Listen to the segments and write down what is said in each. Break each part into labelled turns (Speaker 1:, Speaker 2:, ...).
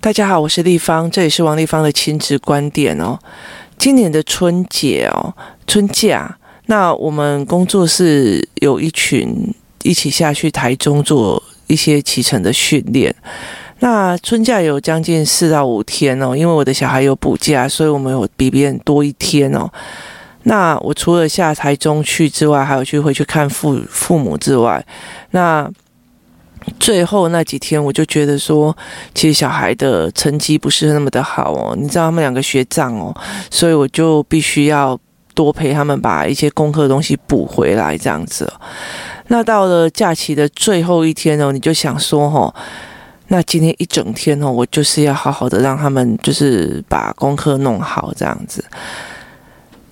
Speaker 1: 大家好，我是立方，这里是王立方的亲子观点哦。今年的春节哦，春假，那我们工作室有一群一起下去台中做一些骑乘的训练。那春假有将近四到五天哦，因为我的小孩有补假，所以我们有比别人多一天哦。那我除了下台中去之外，还有去回去看父父母之外，那。最后那几天，我就觉得说，其实小孩的成绩不是那么的好哦。你知道他们两个学障哦，所以我就必须要多陪他们把一些功课的东西补回来，这样子。那到了假期的最后一天哦，你就想说哦，那今天一整天哦，我就是要好好的让他们就是把功课弄好这样子。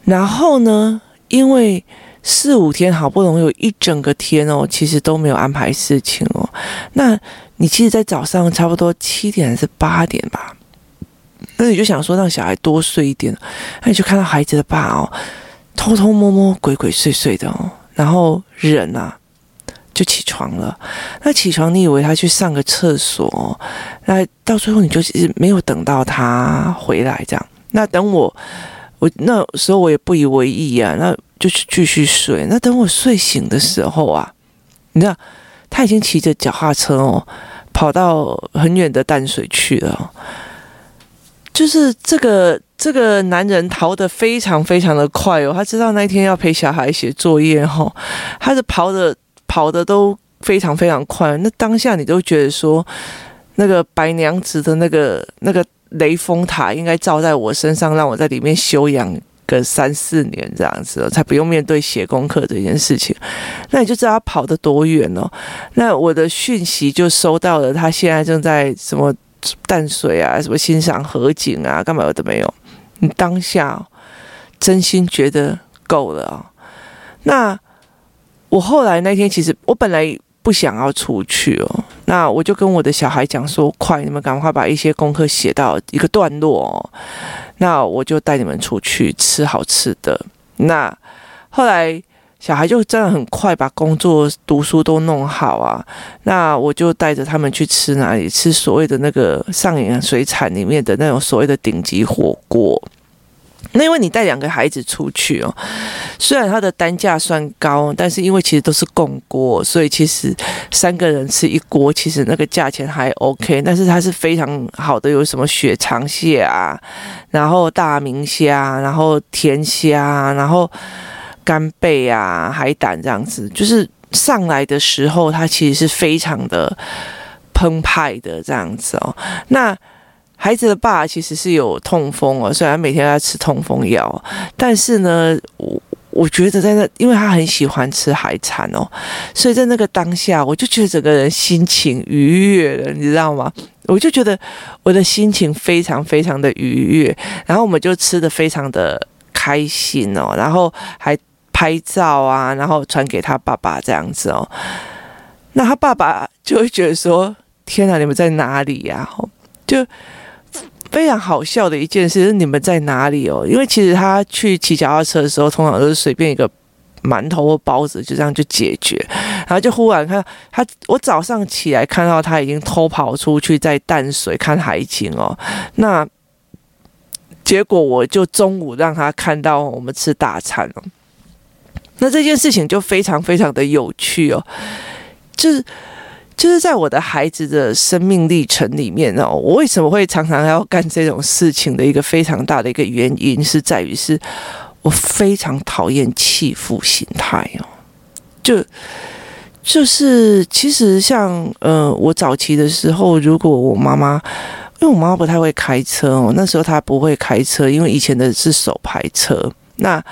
Speaker 1: 然后呢，因为。四五天好不容易有一整个天哦，其实都没有安排事情哦。那你其实，在早上差不多七点还是八点吧，那你就想说让小孩多睡一点，那你就看到孩子的爸哦，偷偷摸摸、鬼鬼祟祟的哦，然后人啊就起床了。那起床，你以为他去上个厕所，那到最后你就是没有等到他回来这样。那等我，我那时候我也不以为意啊，那。就去继续睡。那等我睡醒的时候啊，你知道他已经骑着脚踏车哦，跑到很远的淡水去了。就是这个这个男人逃得非常非常的快哦，他知道那天要陪小孩写作业哈，他是跑的跑的都非常非常快。那当下你都觉得说，那个白娘子的那个那个雷峰塔应该照在我身上，让我在里面休养。个三四年这样子，才不用面对写功课这件事情。那你就知道他跑得多远哦。那我的讯息就收到了，他现在正在什么淡水啊，什么欣赏河景啊，干嘛都没有。你当下真心觉得够了哦。那我后来那天，其实我本来不想要出去哦。那我就跟我的小孩讲说：“快，你们赶快把一些功课写到一个段落哦。”那我就带你们出去吃好吃的。那后来小孩就真的很快把工作、读书都弄好啊。那我就带着他们去吃哪里？吃所谓的那个上野水产里面的那种所谓的顶级火锅。那因为你带两个孩子出去哦，虽然它的单价算高，但是因为其实都是共锅，所以其实三个人吃一锅，其实那个价钱还 OK。但是它是非常好的，有什么雪长蟹啊，然后大明虾，然后甜虾，然后干贝啊，海胆这样子，就是上来的时候，它其实是非常的澎湃的这样子哦。那孩子的爸其实是有痛风哦，虽然每天要吃痛风药，但是呢，我我觉得在那，因为他很喜欢吃海产哦，所以在那个当下，我就觉得整个人心情愉悦了，你知道吗？我就觉得我的心情非常非常的愉悦，然后我们就吃得非常的开心哦，然后还拍照啊，然后传给他爸爸这样子哦，那他爸爸就会觉得说：“天哪，你们在哪里呀？”就。非常好笑的一件事是你们在哪里哦？因为其实他去骑脚踏车的时候，通常都是随便一个馒头或包子就这样就解决，然后就忽然看他，我早上起来看到他已经偷跑出去在淡水看海景哦。那结果我就中午让他看到我们吃大餐哦。那这件事情就非常非常的有趣哦，就是。就是在我的孩子的生命历程里面哦，我为什么会常常要干这种事情的一个非常大的一个原因是在于，是我非常讨厌弃妇心态哦。就就是其实像呃，我早期的时候，如果我妈妈，因为我妈妈不太会开车哦，那时候她不会开车，因为以前的是手排车，那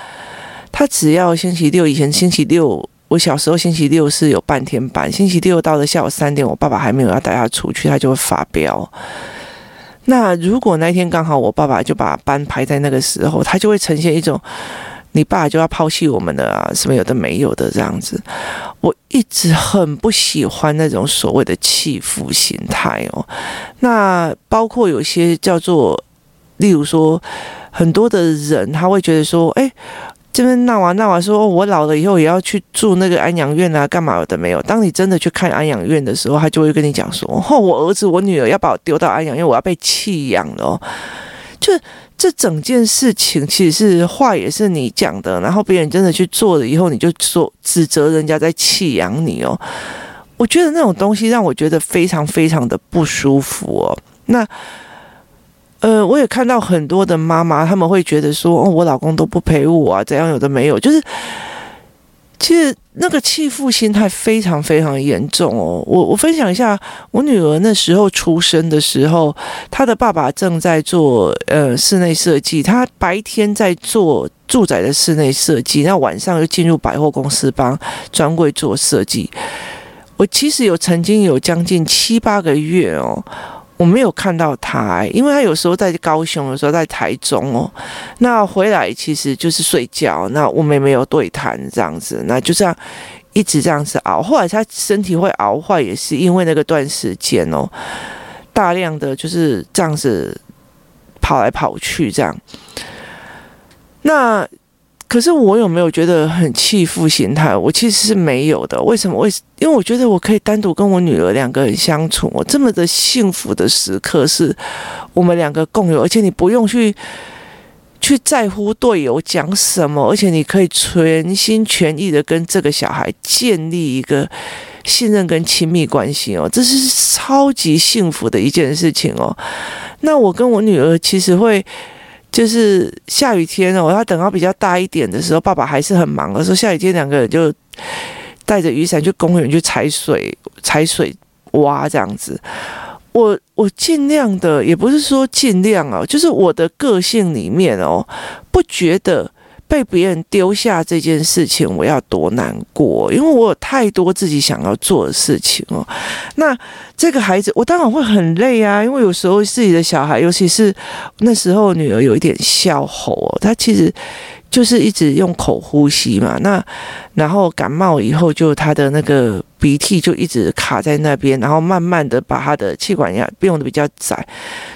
Speaker 1: 她只要星期六，以前星期六。我小时候星期六是有半天班，星期六到了下午三点，我爸爸还没有要带他出去，他就会发飙。那如果那天刚好我爸爸就把班排在那个时候，他就会呈现一种你爸就要抛弃我们的啊，什么有的没有的这样子。我一直很不喜欢那种所谓的弃妇心态哦。那包括有些叫做，例如说很多的人他会觉得说，哎。这边闹啊闹啊说，我老了以后也要去住那个安养院啊，干嘛的没有。当你真的去看安养院的时候，他就会跟你讲说：“哦，我儿子、我女儿要把我丢到安养院，我要被弃养了哦。”就这整件事情，其实是话也是你讲的，然后别人真的去做了以后，你就说指责人家在弃养你哦。我觉得那种东西让我觉得非常非常的不舒服哦。那。呃，我也看到很多的妈妈，他们会觉得说，哦，我老公都不陪我啊，怎样有的没有，就是其实那个弃妇心态非常非常严重哦。我我分享一下，我女儿那时候出生的时候，她的爸爸正在做呃室内设计，他白天在做住宅的室内设计，那晚上又进入百货公司帮专柜做设计。我其实有曾经有将近七八个月哦。我没有看到他，因为他有时候在高雄，有时候在台中哦。那回来其实就是睡觉，那我们也没有对谈这样子，那就这样一直这样子熬。后来他身体会熬坏，也是因为那个段时间哦，大量的就是这样子跑来跑去这样。那。可是我有没有觉得很弃妇心态？我其实是没有的。为什么？为因为我觉得我可以单独跟我女儿两个人相处，我这么的幸福的时刻是我们两个共有，而且你不用去去在乎队友讲什么，而且你可以全心全意的跟这个小孩建立一个信任跟亲密关系哦，这是超级幸福的一件事情哦。那我跟我女儿其实会。就是下雨天哦，要等到比较大一点的时候，爸爸还是很忙的时候，下雨天两个人就带着雨伞去公园去踩水、踩水挖这样子。我我尽量的，也不是说尽量哦，就是我的个性里面哦，不觉得。被别人丢下这件事情，我要多难过，因为我有太多自己想要做的事情哦。那这个孩子，我当然会很累啊，因为有时候自己的小孩，尤其是那时候女儿有一点笑吼哦，她其实。就是一直用口呼吸嘛，那然后感冒以后，就她的那个鼻涕就一直卡在那边，然后慢慢的把他的气管压用的比较窄，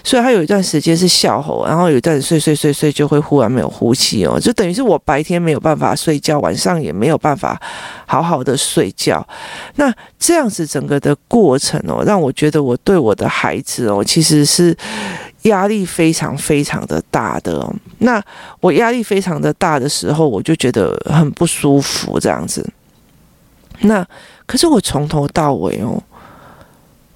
Speaker 1: 所以他有一段时间是笑吼，然后有一段睡睡睡睡就会忽然没有呼吸哦，就等于是我白天没有办法睡觉，晚上也没有办法好好的睡觉，那这样子整个的过程哦，让我觉得我对我的孩子哦，其实是。压力非常非常的大的，那我压力非常的大的时候，我就觉得很不舒服这样子。那可是我从头到尾哦，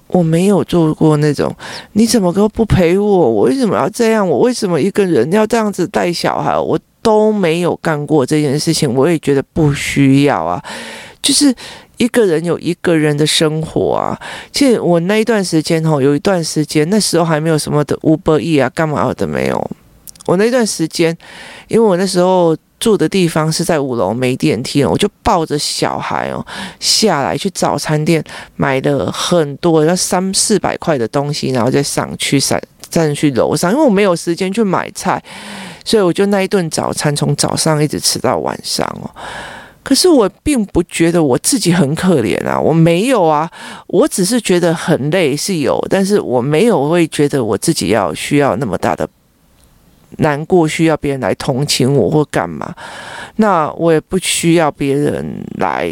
Speaker 1: 我没有做过那种你怎么都不陪我，我为什么要这样？我为什么一个人要这样子带小孩？我都没有干过这件事情，我也觉得不需要啊，就是。一个人有一个人的生活啊，其实我那一段时间吼，有一段时间那时候还没有什么的 Uber E 啊，干嘛的没有。我那段时间，因为我那时候住的地方是在五楼，没电梯，我就抱着小孩哦下来去早餐店买了很多要三四百块的东西，然后再上去上站去楼上，因为我没有时间去买菜，所以我就那一顿早餐从早上一直吃到晚上哦。可是我并不觉得我自己很可怜啊，我没有啊，我只是觉得很累是有，但是我没有会觉得我自己要需要那么大的难过，需要别人来同情我或干嘛，那我也不需要别人来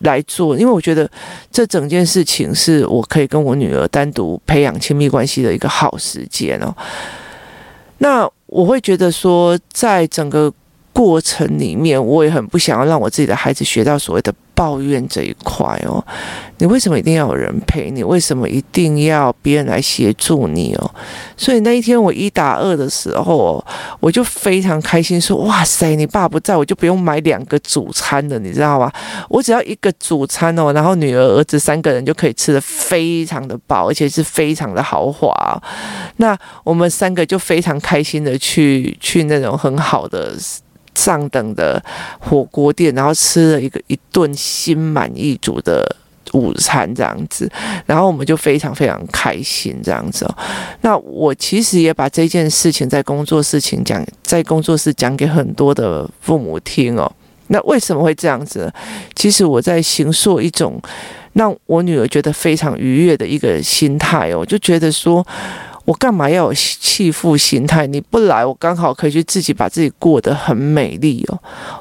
Speaker 1: 来做，因为我觉得这整件事情是我可以跟我女儿单独培养亲密关系的一个好时间哦。那我会觉得说，在整个。过程里面，我也很不想要让我自己的孩子学到所谓的抱怨这一块哦。你为什么一定要有人陪你？为什么一定要别人来协助你哦？所以那一天我一打二的时候，我就非常开心，说：“哇塞，你爸不在，我就不用买两个主餐了，你知道吗？我只要一个主餐哦，然后女儿、儿子三个人就可以吃得非常的饱，而且是非常的豪华。那我们三个就非常开心的去去那种很好的。”上等的火锅店，然后吃了一个一顿心满意足的午餐，这样子，然后我们就非常非常开心，这样子哦。那我其实也把这件事情在工作事情讲，在工作室讲给很多的父母听哦。那为什么会这样子？其实我在形塑一种让我女儿觉得非常愉悦的一个心态哦，就觉得说。我干嘛要有弃妇心态？你不来，我刚好可以去自己把自己过得很美丽哦。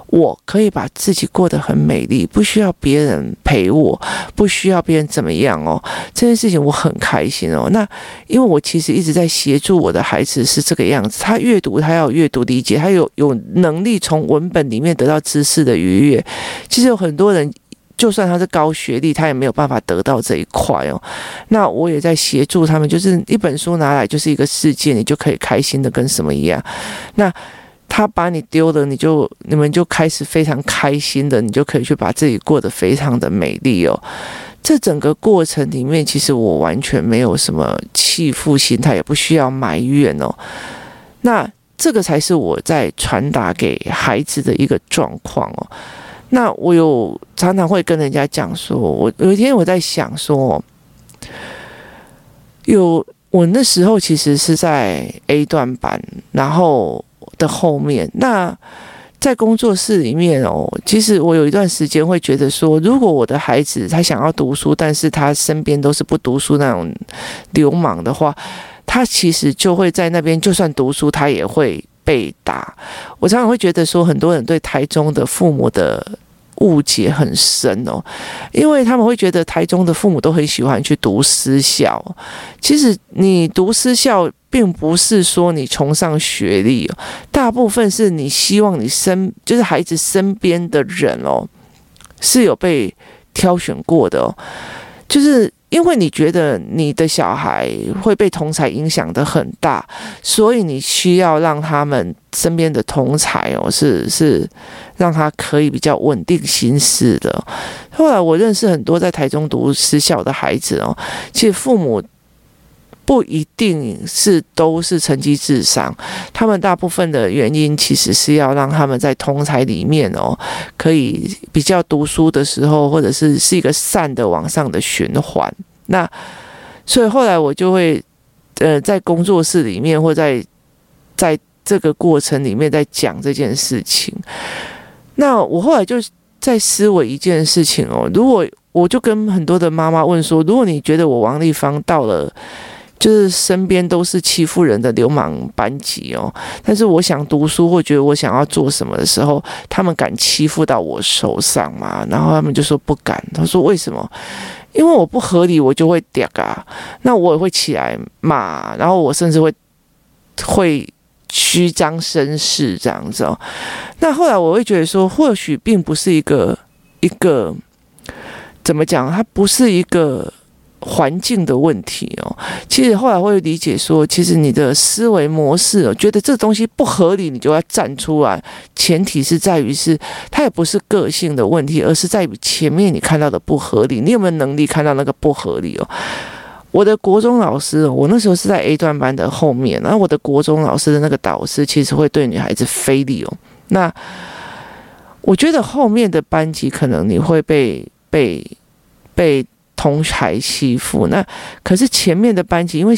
Speaker 1: 我可以把自己过得很美丽，不需要别人陪我，不需要别人怎么样哦。这件事情我很开心哦。那因为我其实一直在协助我的孩子是这个样子，他阅读他要阅读理解，他有有能力从文本里面得到知识的愉悦。其实有很多人。就算他是高学历，他也没有办法得到这一块哦。那我也在协助他们，就是一本书拿来就是一个世界，你就可以开心的跟什么一样。那他把你丢了，你就你们就开始非常开心的，你就可以去把自己过得非常的美丽哦。这整个过程里面，其实我完全没有什么弃妇心态，也不需要埋怨哦。那这个才是我在传达给孩子的一个状况哦。那我有常常会跟人家讲说，我有一天我在想说，有我那时候其实是在 A 段班，然后的后面，那在工作室里面哦，其实我有一段时间会觉得说，如果我的孩子他想要读书，但是他身边都是不读书那种流氓的话，他其实就会在那边，就算读书，他也会被打。我常常会觉得说，很多人对台中的父母的误解很深哦，因为他们会觉得台中的父母都很喜欢去读私校。其实你读私校，并不是说你崇尚学历哦，大部分是你希望你身就是孩子身边的人哦，是有被挑选过的哦，就是。因为你觉得你的小孩会被同才影响的很大，所以你需要让他们身边的同才哦，是是让他可以比较稳定心思的。后来我认识很多在台中读私校的孩子哦，其实父母。不一定是都是成绩至上，他们大部分的原因其实是要让他们在同才里面哦，可以比较读书的时候，或者是是一个善的往上的循环。那所以后来我就会呃在工作室里面，或在在这个过程里面在讲这件事情。那我后来就在思维一件事情哦，如果我就跟很多的妈妈问说，如果你觉得我王丽芳到了。就是身边都是欺负人的流氓班级哦，但是我想读书或觉得我想要做什么的时候，他们敢欺负到我手上吗？然后他们就说不敢。他说为什么？因为我不合理，我就会嗲啊，那我也会起来骂，然后我甚至会会虚张声势这样子哦。那后来我会觉得说，或许并不是一个一个怎么讲，它不是一个。环境的问题哦，其实后来会理解说，其实你的思维模式哦，觉得这东西不合理，你就要站出来。前提是在于是，它也不是个性的问题，而是在于前面你看到的不合理，你有没有能力看到那个不合理哦？我的国中老师，我那时候是在 A 段班的后面，然后我的国中老师的那个导师其实会对女孩子非礼哦。那我觉得后面的班级可能你会被被被。同台欺负，那可是前面的班级，因为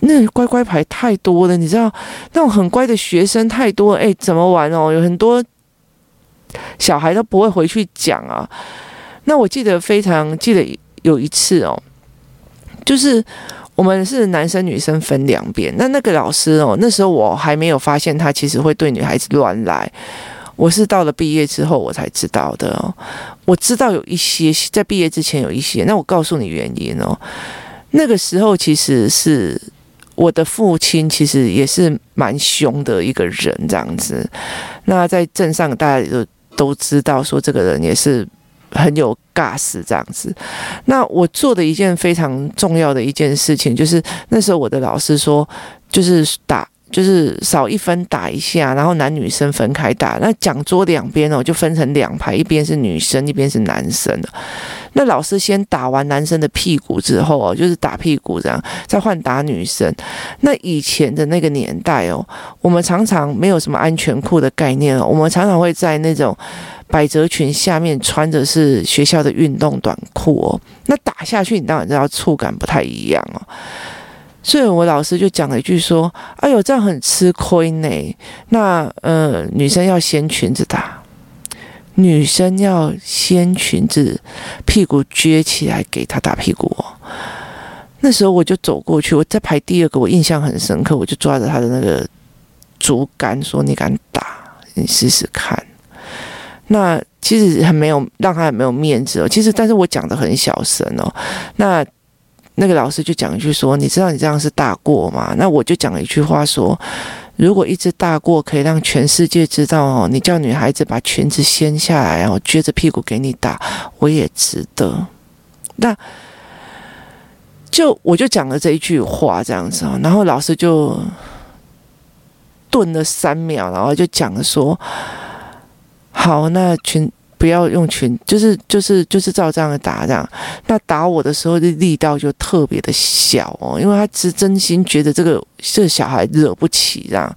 Speaker 1: 那乖乖牌太多了，你知道那种很乖的学生太多，哎，怎么玩哦？有很多小孩都不会回去讲啊。那我记得非常记得有一次哦，就是我们是男生女生分两边，那那个老师哦，那时候我还没有发现他其实会对女孩子乱来。我是到了毕业之后我才知道的，我知道有一些在毕业之前有一些，那我告诉你原因哦。那个时候其实是我的父亲，其实也是蛮凶的一个人这样子。那在镇上大家都都知道说这个人也是很有 gas 这样子。那我做的一件非常重要的一件事情，就是那时候我的老师说，就是打。就是少一分打一下，然后男女生分开打。那讲桌两边哦，就分成两排，一边是女生，一边是男生的。那老师先打完男生的屁股之后哦，就是打屁股这样，再换打女生。那以前的那个年代哦，我们常常没有什么安全裤的概念哦，我们常常会在那种百褶裙下面穿着是学校的运动短裤哦。那打下去，你当然知道触感不太一样哦。所以我老师就讲了一句说：“哎呦，这样很吃亏呢。那呃，女生要掀裙子打，女生要掀裙子，屁股撅起来给他打屁股。那时候我就走过去，我在排第二个，我印象很深刻，我就抓着他的那个竹竿说：“你敢打，你试试看。”那其实很没有让他很没有面子哦。其实，但是我讲得很小声哦。那那个老师就讲一句说：“你知道你这样是大过吗？”那我就讲了一句话说：“如果一直大过可以让全世界知道哦，你叫女孩子把裙子掀下来，然后撅着屁股给你打，我也值得。”那。就我就讲了这一句话这样子哦，然后老师就顿了三秒，然后就讲说：“好，那裙不要用拳，就是就是就是照这样的打这样。那打我的时候的力道就特别的小哦，因为他是真心觉得这个这小孩惹不起这样。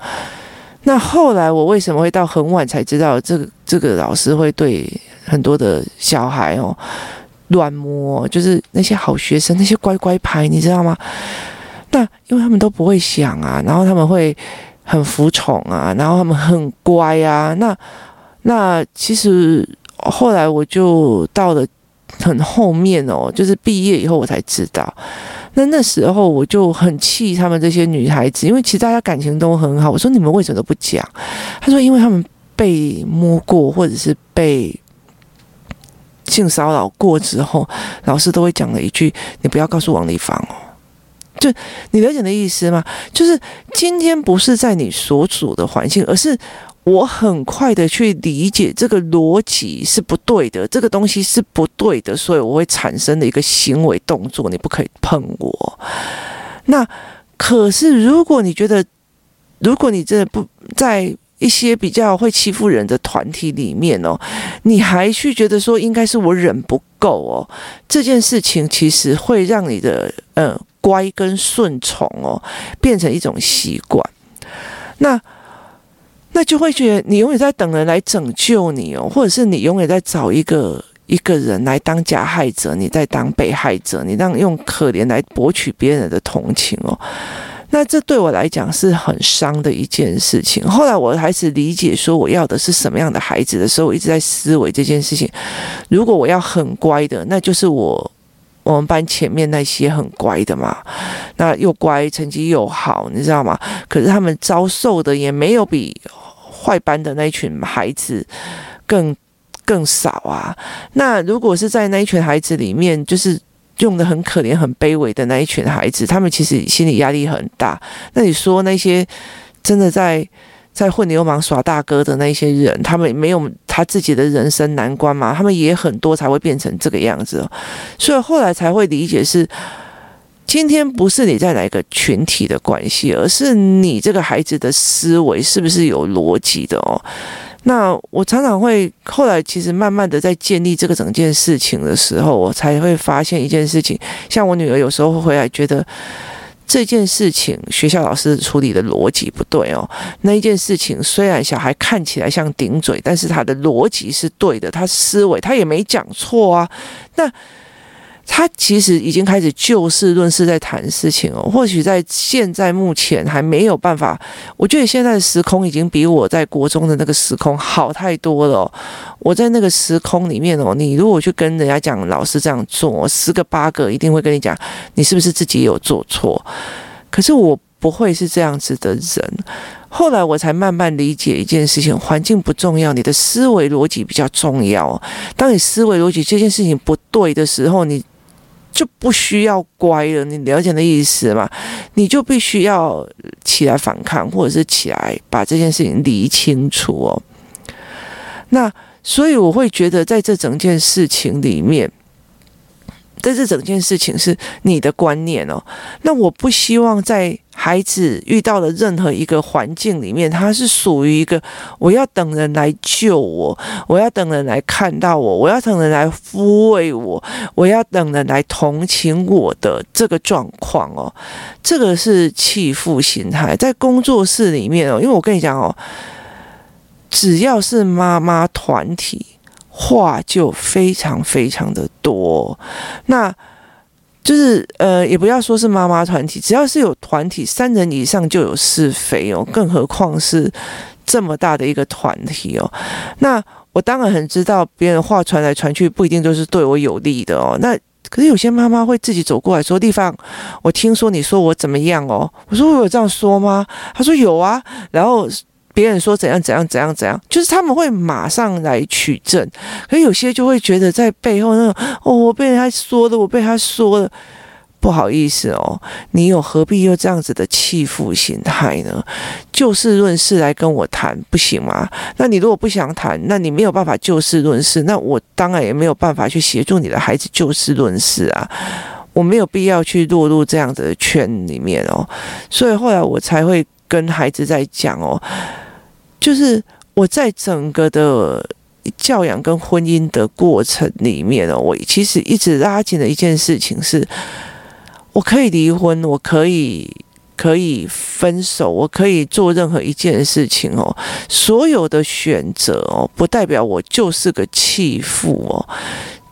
Speaker 1: 那后来我为什么会到很晚才知道这个这个老师会对很多的小孩哦？”乱摸，就是那些好学生，那些乖乖牌，你知道吗？那因为他们都不会想啊，然后他们会很服从啊，然后他们很乖啊。那那其实后来我就到了很后面哦，就是毕业以后我才知道。那那时候我就很气他们这些女孩子，因为其实大家感情都很好。我说你们为什么都不讲？他说因为他们被摸过，或者是被。性骚扰过之后，老师都会讲了一句：“你不要告诉王丽芳哦。”就你了解的意思吗？就是今天不是在你所处的环境，而是我很快的去理解这个逻辑是不对的，这个东西是不对的，所以我会产生的一个行为动作，你不可以碰我。那可是如果你觉得，如果你真的不在。一些比较会欺负人的团体里面哦，你还去觉得说应该是我忍不够哦，这件事情其实会让你的呃乖跟顺从哦变成一种习惯，那那就会觉得你永远在等人来拯救你哦，或者是你永远在找一个一个人来当加害者，你在当被害者，你让用可怜来博取别人的同情哦。那这对我来讲是很伤的一件事情。后来我开始理解说我要的是什么样的孩子的时候，我一直在思维这件事情。如果我要很乖的，那就是我我们班前面那些很乖的嘛。那又乖，成绩又好，你知道吗？可是他们遭受的也没有比坏班的那一群孩子更更少啊。那如果是在那一群孩子里面，就是。用的很可怜、很卑微的那一群孩子，他们其实心理压力很大。那你说那些真的在在混流氓耍大哥的那些人，他们没有他自己的人生难关吗？他们也很多才会变成这个样子。所以后来才会理解是，今天不是你在哪个群体的关系，而是你这个孩子的思维是不是有逻辑的哦。那我常常会后来其实慢慢的在建立这个整件事情的时候，我才会发现一件事情。像我女儿有时候会回来觉得这件事情学校老师处理的逻辑不对哦。那一件事情虽然小孩看起来像顶嘴，但是他的逻辑是对的，他思维他也没讲错啊。那。他其实已经开始就事论事在谈事情哦，或许在现在目前还没有办法。我觉得现在的时空已经比我在国中的那个时空好太多了。我在那个时空里面哦，你如果去跟人家讲老师这样做，十个八个一定会跟你讲，你是不是自己有做错？可是我不会是这样子的人。后来我才慢慢理解一件事情：环境不重要，你的思维逻辑比较重要。当你思维逻辑这件事情不对的时候，你就不需要乖了，你了解那意思吗？你就必须要起来反抗，或者是起来把这件事情理清楚哦。那所以我会觉得，在这整件事情里面。在这整件事情是你的观念哦，那我不希望在孩子遇到的任何一个环境里面，他是属于一个我要等人来救我，我要等人来看到我，我要等人来抚慰我，我要等人来同情我的这个状况哦，这个是弃妇心态，在工作室里面哦，因为我跟你讲哦，只要是妈妈团体。话就非常非常的多，那就是呃，也不要说是妈妈团体，只要是有团体，三人以上就有是非哦，更何况是这么大的一个团体哦。那我当然很知道，别人话传来传去不一定都是对我有利的哦。那可是有些妈妈会自己走过来说：“丽芳，我听说你说我怎么样哦？”我说：“我有这样说吗？”她说：“有啊。”然后别人说怎样怎样怎样怎样，就是他们会马上来取证。可有些就会觉得在背后那种哦，我被他说的，我被他说的。不好意思哦，你有何必又这样子的弃妇心态呢？就事论事来跟我谈不行吗？那你如果不想谈，那你没有办法就事论事，那我当然也没有办法去协助你的孩子就事论事啊。我没有必要去落入这样子的圈里面哦。所以后来我才会跟孩子在讲哦，就是我在整个的教养跟婚姻的过程里面呢，我其实一直拉紧的一件事情是。我可以离婚，我可以可以分手，我可以做任何一件事情哦。所有的选择哦，不代表我就是个弃妇哦。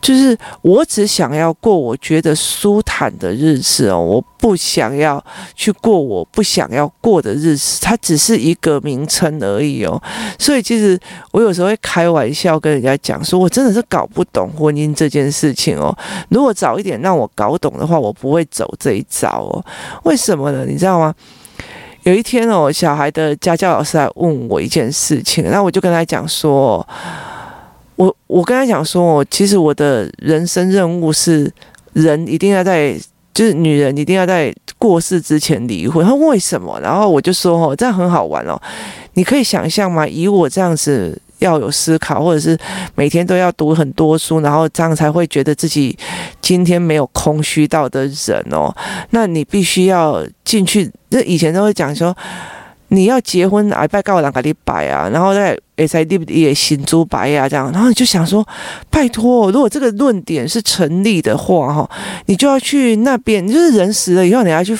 Speaker 1: 就是我只想要过我觉得舒坦的日子哦，我不想要去过我不想要过的日子，它只是一个名称而已哦。所以其实我有时候会开玩笑跟人家讲说，我真的是搞不懂婚姻这件事情哦。如果早一点让我搞懂的话，我不会走这一招哦。为什么呢？你知道吗？有一天哦，小孩的家教老师来问我一件事情，那我就跟他讲说。我我跟他讲说，其实我的人生任务是，人一定要在，就是女人一定要在过世之前离婚。他为什么？然后我就说，哦，这样很好玩哦。你可以想象吗？以我这样子要有思考，或者是每天都要读很多书，然后这样才会觉得自己今天没有空虚到的人哦，那你必须要进去。那以前都会讲说。你要结婚，啊，拜告我两个礼拜啊，然后再哎在立也新珠白呀这样，然后你就想说，拜托，如果这个论点是成立的话，哈，你就要去那边，你就是人死了以后，你要去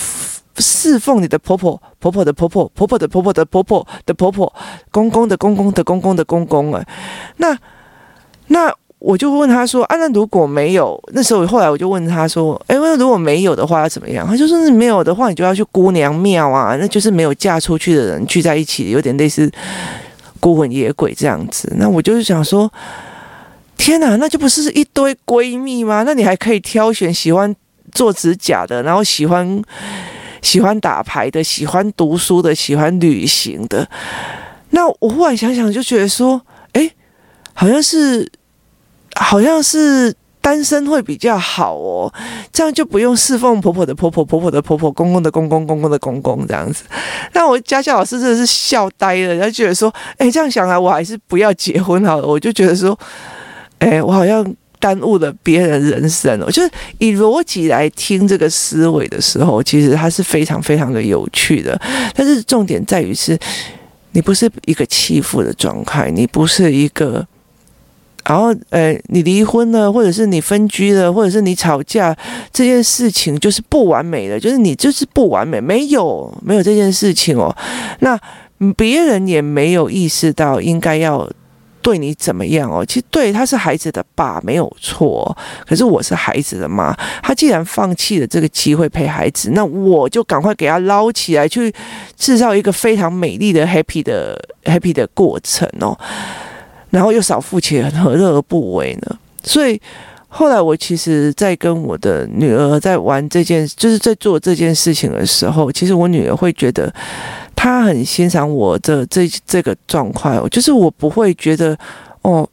Speaker 1: 侍奉你的婆婆、婆婆的婆婆、婆婆的婆婆的婆婆的婆婆、公公的公公的公公的公公啊，那那。我就问他说：“啊，那如果没有，那时候后来我就问他说：，哎，那如果没有的话要怎么样？他就说：是没有的话，你就要去姑娘庙啊，那就是没有嫁出去的人聚在一起，有点类似孤魂野鬼这样子。那我就是想说，天哪，那就不是一堆闺蜜吗？那你还可以挑选喜欢做指甲的，然后喜欢喜欢打牌的，喜欢读书的，喜欢旅行的。那我忽然想想，就觉得说，哎，好像是。”好像是单身会比较好哦，这样就不用侍奉婆婆的婆婆、婆婆的婆婆、公公的公公、公公的公公这样子。那我家教老师真的是笑呆了，他觉得说：“哎，这样想来，我还是不要结婚好了。”我就觉得说：“哎，我好像耽误了别人人生哦。”就是以逻辑来听这个思维的时候，其实它是非常非常的有趣的。但是重点在于是，你不是一个欺负的状态，你不是一个。然后，呃，你离婚了，或者是你分居了，或者是你吵架，这件事情就是不完美的，就是你就是不完美，没有没有这件事情哦。那别人也没有意识到应该要对你怎么样哦。其实对他是孩子的爸没有错，可是我是孩子的妈，他既然放弃了这个机会陪孩子，那我就赶快给他捞起来，去制造一个非常美丽的 happy 的 happy 的过程哦。然后又少付钱，何乐而不为呢？所以后来我其实，在跟我的女儿在玩这件，就是在做这件事情的时候，其实我女儿会觉得，她很欣赏我的这这个状况，就是我不会觉得，哦，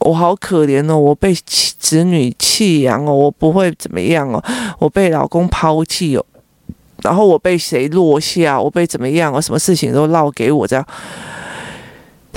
Speaker 1: 我好可怜哦，我被子女弃养哦，我不会怎么样哦，我被老公抛弃哦，然后我被谁落下，我被怎么样哦，什么事情都落给我这样。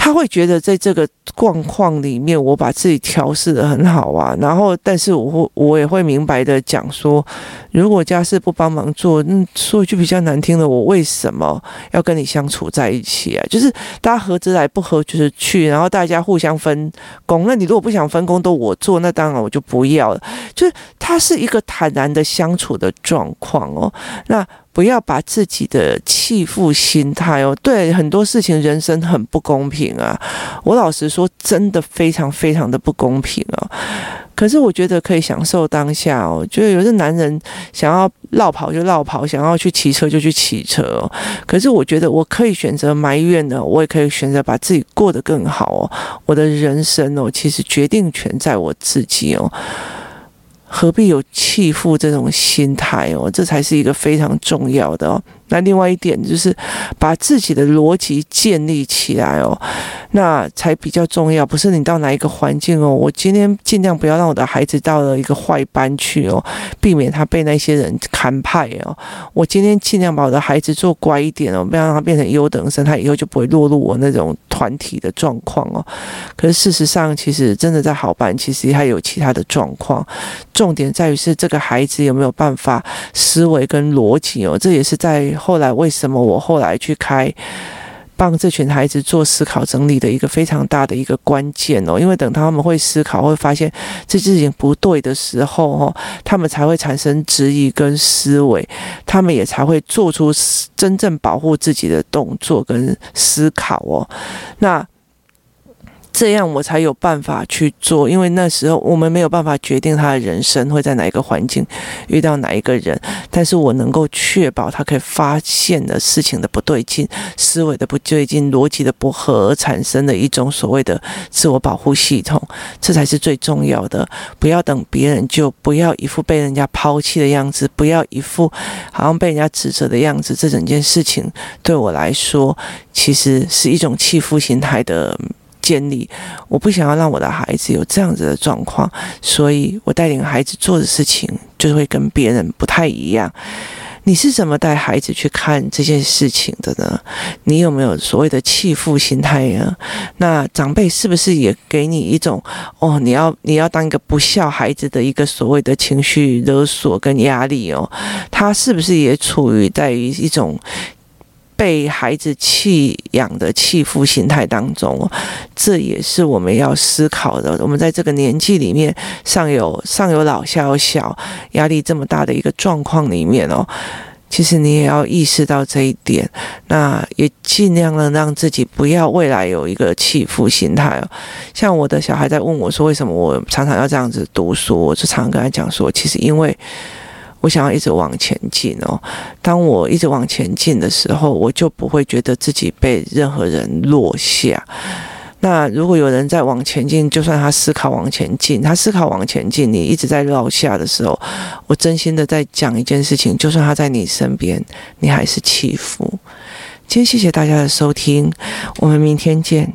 Speaker 1: 他会觉得在这个状况里面，我把自己调试得很好啊。然后，但是我会，我也会明白的讲说，如果家事不帮忙做，嗯，说一句比较难听的，我为什么要跟你相处在一起啊？就是大家合着来，不合就是去，然后大家互相分工。那你如果不想分工都我做，那当然我就不要了。就是他是一个坦然的相处的状况哦。那。不要把自己的弃妇心态哦，对很多事情，人生很不公平啊。我老实说，真的非常非常的不公平哦。可是我觉得可以享受当下哦。就是有些男人想要绕跑就绕跑，想要去骑车就去骑车哦。可是我觉得我可以选择埋怨的，我也可以选择把自己过得更好哦。我的人生哦，其实决定权在我自己哦。何必有弃妇这种心态哦？这才是一个非常重要的哦。那另外一点就是把自己的逻辑建立起来哦，那才比较重要。不是你到哪一个环境哦，我今天尽量不要让我的孩子到了一个坏班去哦，避免他被那些人看派哦。我今天尽量把我的孩子做乖一点哦，不要让他变成优等生，他以后就不会落入我那种团体的状况哦。可是事实上，其实真的在好班，其实还有其他的状况。重点在于是这个孩子有没有办法思维跟逻辑哦，这也是在。后来为什么我后来去开帮这群孩子做思考整理的一个非常大的一个关键哦？因为等他们会思考，会发现这事情不对的时候哦，他们才会产生质疑跟思维，他们也才会做出真正保护自己的动作跟思考哦。那。这样我才有办法去做，因为那时候我们没有办法决定他的人生会在哪一个环境遇到哪一个人，但是我能够确保他可以发现的事情的不对劲、思维的不对劲、逻辑的不合而产生的一种所谓的自我保护系统，这才是最重要的。不要等别人救，不要一副被人家抛弃的样子，不要一副好像被人家指责的样子。这整件事情对我来说，其实是一种弃妇心态的。建立，我不想要让我的孩子有这样子的状况，所以我带领孩子做的事情就会跟别人不太一样。你是怎么带孩子去看这件事情的呢？你有没有所谓的弃妇心态呢？那长辈是不是也给你一种哦，你要你要当一个不孝孩子的一个所谓的情绪勒索跟压力哦？他是不是也处于在于一种？被孩子弃养的弃妇心态当中，这也是我们要思考的。我们在这个年纪里面，上有上有老，下有小，压力这么大的一个状况里面哦，其实你也要意识到这一点。那也尽量的让自己不要未来有一个弃妇心态哦。像我的小孩在问我说，为什么我常常要这样子读书，我就常常跟他讲说，其实因为。我想要一直往前进哦。当我一直往前进的时候，我就不会觉得自己被任何人落下。那如果有人在往前进，就算他思考往前进，他思考往前进，你一直在落下的时候，我真心的在讲一件事情，就算他在你身边，你还是起伏。今天谢谢大家的收听，我们明天见。